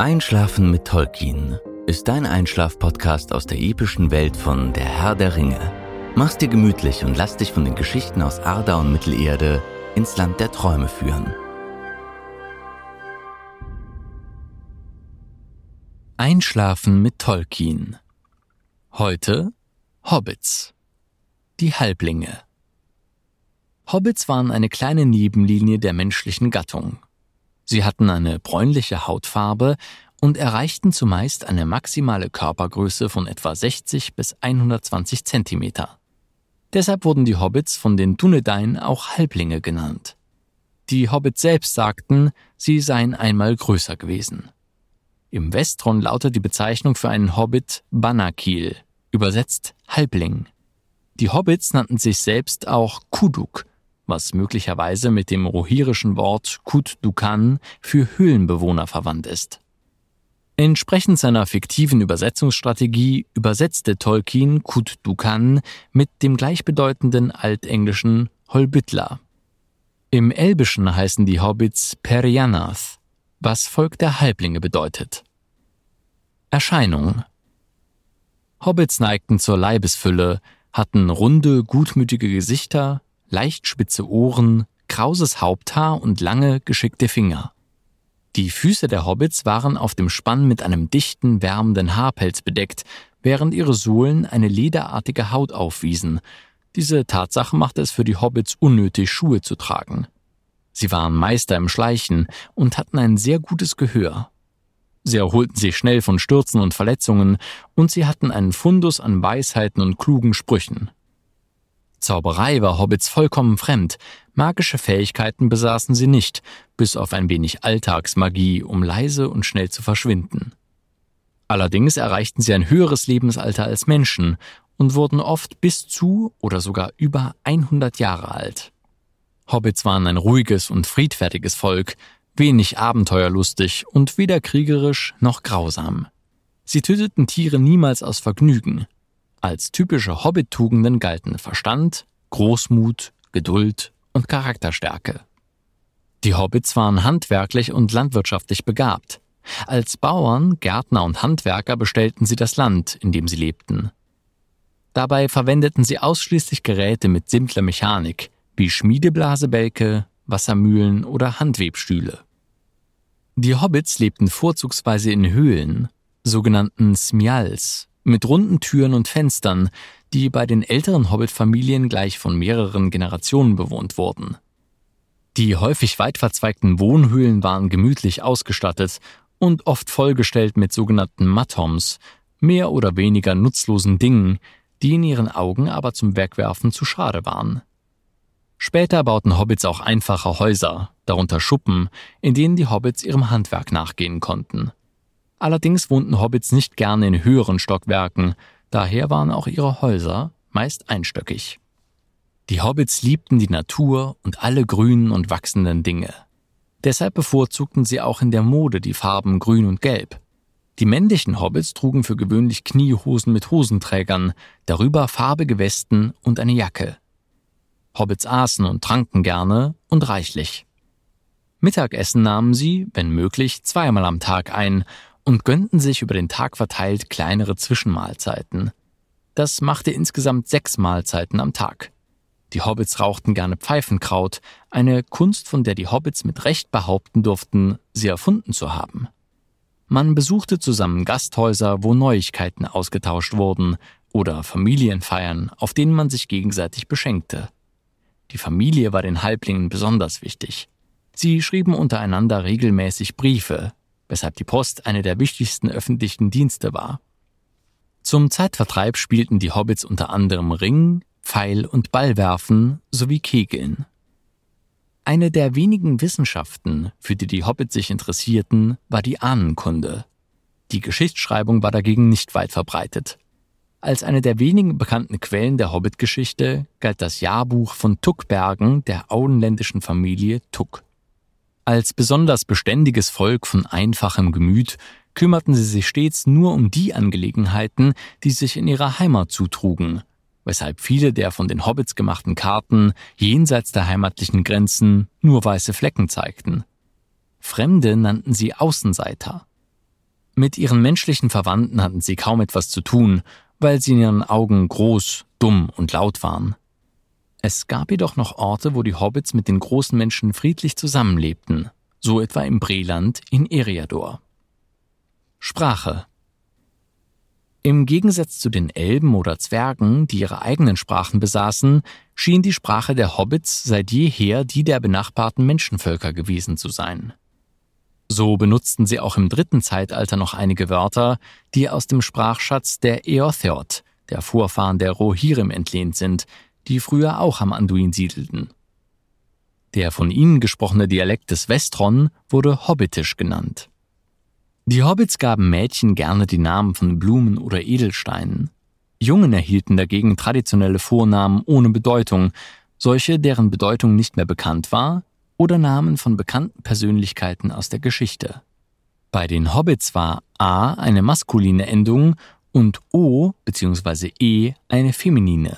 Einschlafen mit Tolkien ist dein Einschlaf-Podcast aus der epischen Welt von Der Herr der Ringe. Mach's dir gemütlich und lass dich von den Geschichten aus Arda und Mittelerde ins Land der Träume führen. Einschlafen mit Tolkien. Heute Hobbits. Die Halblinge. Hobbits waren eine kleine Nebenlinie der menschlichen Gattung. Sie hatten eine bräunliche Hautfarbe und erreichten zumeist eine maximale Körpergröße von etwa 60 bis 120 Zentimeter. Deshalb wurden die Hobbits von den Dunedain auch Halblinge genannt. Die Hobbits selbst sagten, sie seien einmal größer gewesen. Im Westron lautet die Bezeichnung für einen Hobbit Banakil, übersetzt Halbling. Die Hobbits nannten sich selbst auch Kuduk was möglicherweise mit dem rohirischen Wort Kut Dukan für Höhlenbewohner verwandt ist. Entsprechend seiner fiktiven Übersetzungsstrategie übersetzte Tolkien Kut Dukan mit dem gleichbedeutenden altenglischen Holbytla. Im Elbischen heißen die Hobbits Perianath, was Volk der Halblinge bedeutet. Erscheinung Hobbits neigten zur Leibesfülle, hatten runde, gutmütige Gesichter, leicht spitze Ohren, krauses Haupthaar und lange, geschickte Finger. Die Füße der Hobbits waren auf dem Spann mit einem dichten, wärmenden Haarpelz bedeckt, während ihre Sohlen eine lederartige Haut aufwiesen. Diese Tatsache machte es für die Hobbits unnötig, Schuhe zu tragen. Sie waren Meister im Schleichen und hatten ein sehr gutes Gehör. Sie erholten sich schnell von Stürzen und Verletzungen, und sie hatten einen Fundus an Weisheiten und klugen Sprüchen. Zauberei war Hobbits vollkommen fremd, magische Fähigkeiten besaßen sie nicht, bis auf ein wenig Alltagsmagie, um leise und schnell zu verschwinden. Allerdings erreichten sie ein höheres Lebensalter als Menschen und wurden oft bis zu oder sogar über 100 Jahre alt. Hobbits waren ein ruhiges und friedfertiges Volk, wenig abenteuerlustig und weder kriegerisch noch grausam. Sie töteten Tiere niemals aus Vergnügen, als typische Hobbit-Tugenden galten Verstand, Großmut, Geduld und Charakterstärke. Die Hobbits waren handwerklich und landwirtschaftlich begabt. Als Bauern, Gärtner und Handwerker bestellten sie das Land, in dem sie lebten. Dabei verwendeten sie ausschließlich Geräte mit simpler Mechanik, wie Schmiedeblasebälke, Wassermühlen oder Handwebstühle. Die Hobbits lebten vorzugsweise in Höhlen, sogenannten Smyals, mit runden Türen und Fenstern, die bei den älteren Hobbit-Familien gleich von mehreren Generationen bewohnt wurden. Die häufig weit verzweigten Wohnhöhlen waren gemütlich ausgestattet und oft vollgestellt mit sogenannten Mattoms, mehr oder weniger nutzlosen Dingen, die in ihren Augen aber zum Wegwerfen zu schade waren. Später bauten Hobbits auch einfache Häuser, darunter Schuppen, in denen die Hobbits ihrem Handwerk nachgehen konnten. Allerdings wohnten Hobbits nicht gerne in höheren Stockwerken, daher waren auch ihre Häuser meist einstöckig. Die Hobbits liebten die Natur und alle grünen und wachsenden Dinge. Deshalb bevorzugten sie auch in der Mode die Farben grün und gelb. Die männlichen Hobbits trugen für gewöhnlich Kniehosen mit Hosenträgern, darüber farbige Westen und eine Jacke. Hobbits aßen und tranken gerne und reichlich. Mittagessen nahmen sie, wenn möglich, zweimal am Tag ein und gönnten sich über den Tag verteilt kleinere Zwischenmahlzeiten. Das machte insgesamt sechs Mahlzeiten am Tag. Die Hobbits rauchten gerne Pfeifenkraut, eine Kunst, von der die Hobbits mit Recht behaupten durften, sie erfunden zu haben. Man besuchte zusammen Gasthäuser, wo Neuigkeiten ausgetauscht wurden, oder Familienfeiern, auf denen man sich gegenseitig beschenkte. Die Familie war den Halblingen besonders wichtig. Sie schrieben untereinander regelmäßig Briefe, weshalb die Post eine der wichtigsten öffentlichen Dienste war. Zum Zeitvertreib spielten die Hobbits unter anderem Ring, Pfeil und Ballwerfen sowie Kegeln. Eine der wenigen Wissenschaften, für die die Hobbits sich interessierten, war die Ahnenkunde. Die Geschichtsschreibung war dagegen nicht weit verbreitet. Als eine der wenigen bekannten Quellen der Hobbit-Geschichte galt das Jahrbuch von Tuckbergen der auenländischen Familie Tuck. Als besonders beständiges Volk von einfachem Gemüt kümmerten sie sich stets nur um die Angelegenheiten, die sich in ihrer Heimat zutrugen, weshalb viele der von den Hobbits gemachten Karten jenseits der heimatlichen Grenzen nur weiße Flecken zeigten. Fremde nannten sie Außenseiter. Mit ihren menschlichen Verwandten hatten sie kaum etwas zu tun, weil sie in ihren Augen groß, dumm und laut waren. Es gab jedoch noch Orte, wo die Hobbits mit den großen Menschen friedlich zusammenlebten, so etwa im Breland in Eriador. Sprache Im Gegensatz zu den Elben oder Zwergen, die ihre eigenen Sprachen besaßen, schien die Sprache der Hobbits seit jeher die der benachbarten Menschenvölker gewesen zu sein. So benutzten sie auch im dritten Zeitalter noch einige Wörter, die aus dem Sprachschatz der Eotheot, der Vorfahren der Rohirrim, entlehnt sind, die früher auch am Anduin siedelten. Der von ihnen gesprochene Dialekt des Westron wurde Hobbitisch genannt. Die Hobbits gaben Mädchen gerne die Namen von Blumen oder Edelsteinen. Jungen erhielten dagegen traditionelle Vornamen ohne Bedeutung, solche, deren Bedeutung nicht mehr bekannt war, oder Namen von bekannten Persönlichkeiten aus der Geschichte. Bei den Hobbits war A eine maskuline Endung und O bzw. E eine feminine.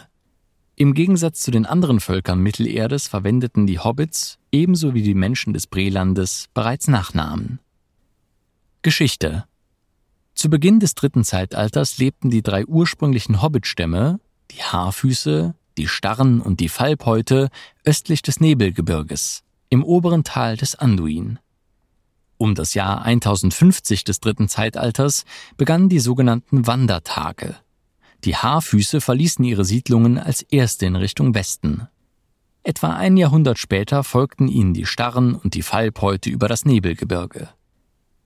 Im Gegensatz zu den anderen Völkern Mittelerdes verwendeten die Hobbits, ebenso wie die Menschen des Brelandes, bereits Nachnamen. Geschichte Zu Beginn des dritten Zeitalters lebten die drei ursprünglichen Hobbitstämme, die Haarfüße, die Starren und die Fallbeute, östlich des Nebelgebirges im oberen Tal des Anduin. Um das Jahr 1050 des dritten Zeitalters begannen die sogenannten Wandertage. Die Haarfüße verließen ihre Siedlungen als erste in Richtung Westen. Etwa ein Jahrhundert später folgten ihnen die Starren und die Fallbeute über das Nebelgebirge.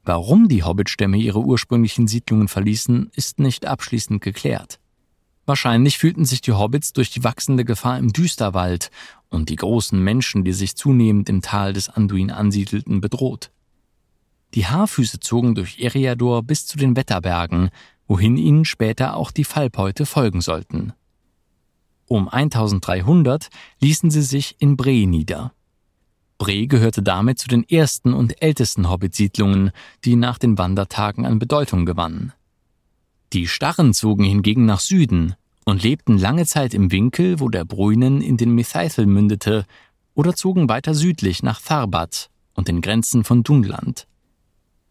Warum die Hobbitstämme ihre ursprünglichen Siedlungen verließen, ist nicht abschließend geklärt. Wahrscheinlich fühlten sich die Hobbits durch die wachsende Gefahr im Düsterwald und die großen Menschen, die sich zunehmend im Tal des Anduin ansiedelten, bedroht. Die Haarfüße zogen durch Eriador bis zu den Wetterbergen, wohin ihnen später auch die Fallbeute folgen sollten. Um 1300 ließen sie sich in Bre nieder. Bre gehörte damit zu den ersten und ältesten Hobbit-Siedlungen, die nach den Wandertagen an Bedeutung gewannen. Die Starren zogen hingegen nach Süden und lebten lange Zeit im Winkel, wo der Bruinen in den Mithaithel mündete, oder zogen weiter südlich nach Farbat und den Grenzen von Dunland.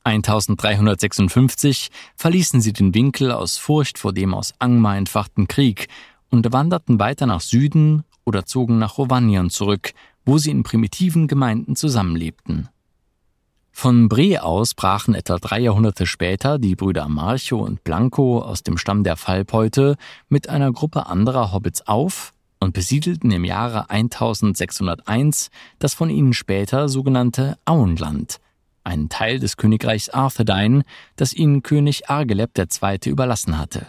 1356 verließen sie den Winkel aus Furcht vor dem aus Angmar entfachten Krieg und wanderten weiter nach Süden oder zogen nach Rovanion zurück, wo sie in primitiven Gemeinden zusammenlebten. Von Bre aus brachen etwa drei Jahrhunderte später die Brüder Marcho und Blanco aus dem Stamm der Fallbeute mit einer Gruppe anderer Hobbits auf und besiedelten im Jahre 1601 das von ihnen später sogenannte Auenland, einen Teil des Königreichs Arthedain, das ihnen König Argeleb II. überlassen hatte.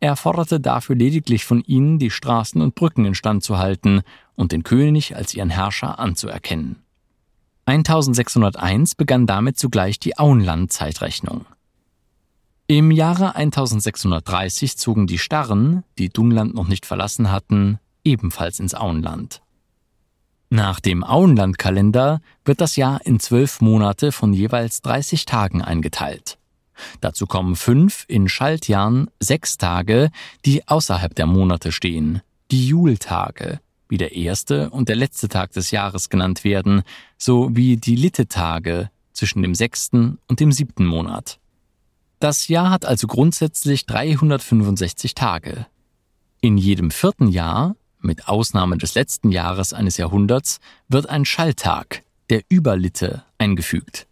Er forderte dafür lediglich von ihnen, die Straßen und Brücken instand zu halten und den König als ihren Herrscher anzuerkennen. 1601 begann damit zugleich die Auenland-Zeitrechnung. Im Jahre 1630 zogen die Starren, die Dunland noch nicht verlassen hatten, ebenfalls ins Auenland. Nach dem Auenlandkalender wird das Jahr in zwölf Monate von jeweils 30 Tagen eingeteilt. Dazu kommen fünf in Schaltjahren sechs Tage, die außerhalb der Monate stehen, die Jultage, wie der erste und der letzte Tag des Jahres genannt werden, sowie die Littetage zwischen dem sechsten und dem siebten Monat. Das Jahr hat also grundsätzlich 365 Tage. In jedem vierten Jahr, mit Ausnahme des letzten Jahres eines Jahrhunderts, wird ein Schalltag, der Überlitte, eingefügt.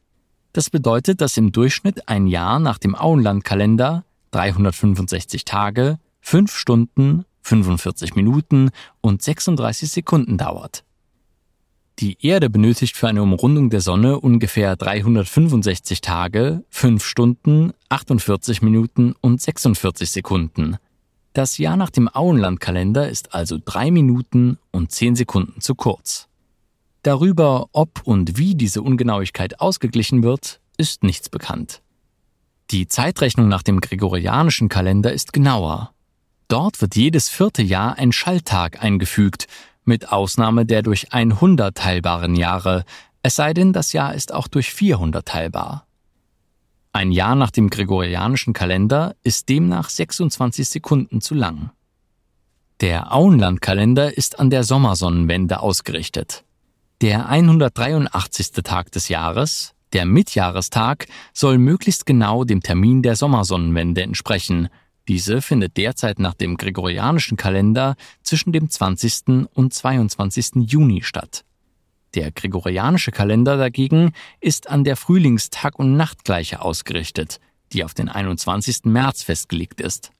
Das bedeutet, dass im Durchschnitt ein Jahr nach dem Auenlandkalender 365 Tage, 5 Stunden 45 Minuten und 36 Sekunden dauert. Die Erde benötigt für eine Umrundung der Sonne ungefähr 365 Tage, 5 Stunden, 48 Minuten und 46 Sekunden. Das Jahr nach dem Auenlandkalender ist also 3 Minuten und 10 Sekunden zu kurz. Darüber, ob und wie diese Ungenauigkeit ausgeglichen wird, ist nichts bekannt. Die Zeitrechnung nach dem gregorianischen Kalender ist genauer Dort wird jedes vierte Jahr ein Schalltag eingefügt, mit Ausnahme der durch 100 teilbaren Jahre, es sei denn, das Jahr ist auch durch 400 teilbar. Ein Jahr nach dem gregorianischen Kalender ist demnach 26 Sekunden zu lang. Der Auenlandkalender ist an der Sommersonnenwende ausgerichtet. Der 183. Tag des Jahres, Der Mitjahrestag soll möglichst genau dem Termin der Sommersonnenwende entsprechen. Diese findet derzeit nach dem gregorianischen Kalender zwischen dem 20. und 22. Juni statt. Der gregorianische Kalender dagegen ist an der Frühlingstag- und Nachtgleiche ausgerichtet, die auf den 21. März festgelegt ist.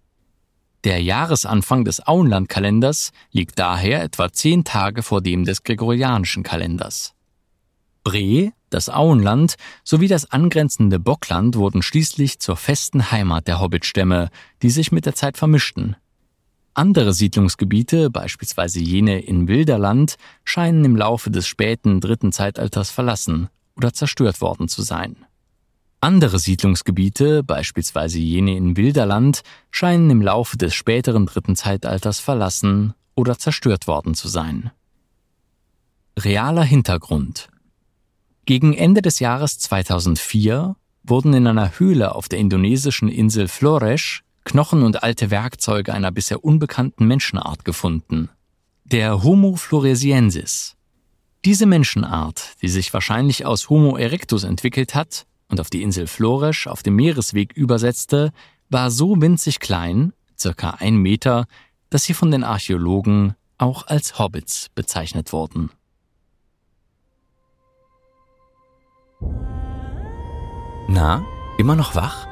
Der Jahresanfang des Auenlandkalenders liegt daher etwa zehn Tage vor dem des gregorianischen Kalenders. Bre, das Auenland sowie das angrenzende Bockland wurden schließlich zur festen Heimat der Hobbitstämme, die sich mit der Zeit vermischten. Andere Siedlungsgebiete, beispielsweise jene in Wilderland, scheinen im Laufe des späten dritten Zeitalters verlassen oder zerstört worden zu sein. Andere Siedlungsgebiete, beispielsweise jene in Wilderland, scheinen im Laufe des späteren dritten Zeitalters verlassen oder zerstört worden zu sein. Realer Hintergrund Gegen Ende des Jahres 2004 wurden in einer Höhle auf der indonesischen Insel Flores Knochen und alte Werkzeuge einer bisher unbekannten Menschenart gefunden. Der Homo floresiensis. Diese Menschenart, die sich wahrscheinlich aus Homo erectus entwickelt hat, und auf die Insel Flores auf dem Meeresweg übersetzte, war so winzig klein, circa ein Meter, dass sie von den Archäologen auch als Hobbits bezeichnet wurden. Na, immer noch wach?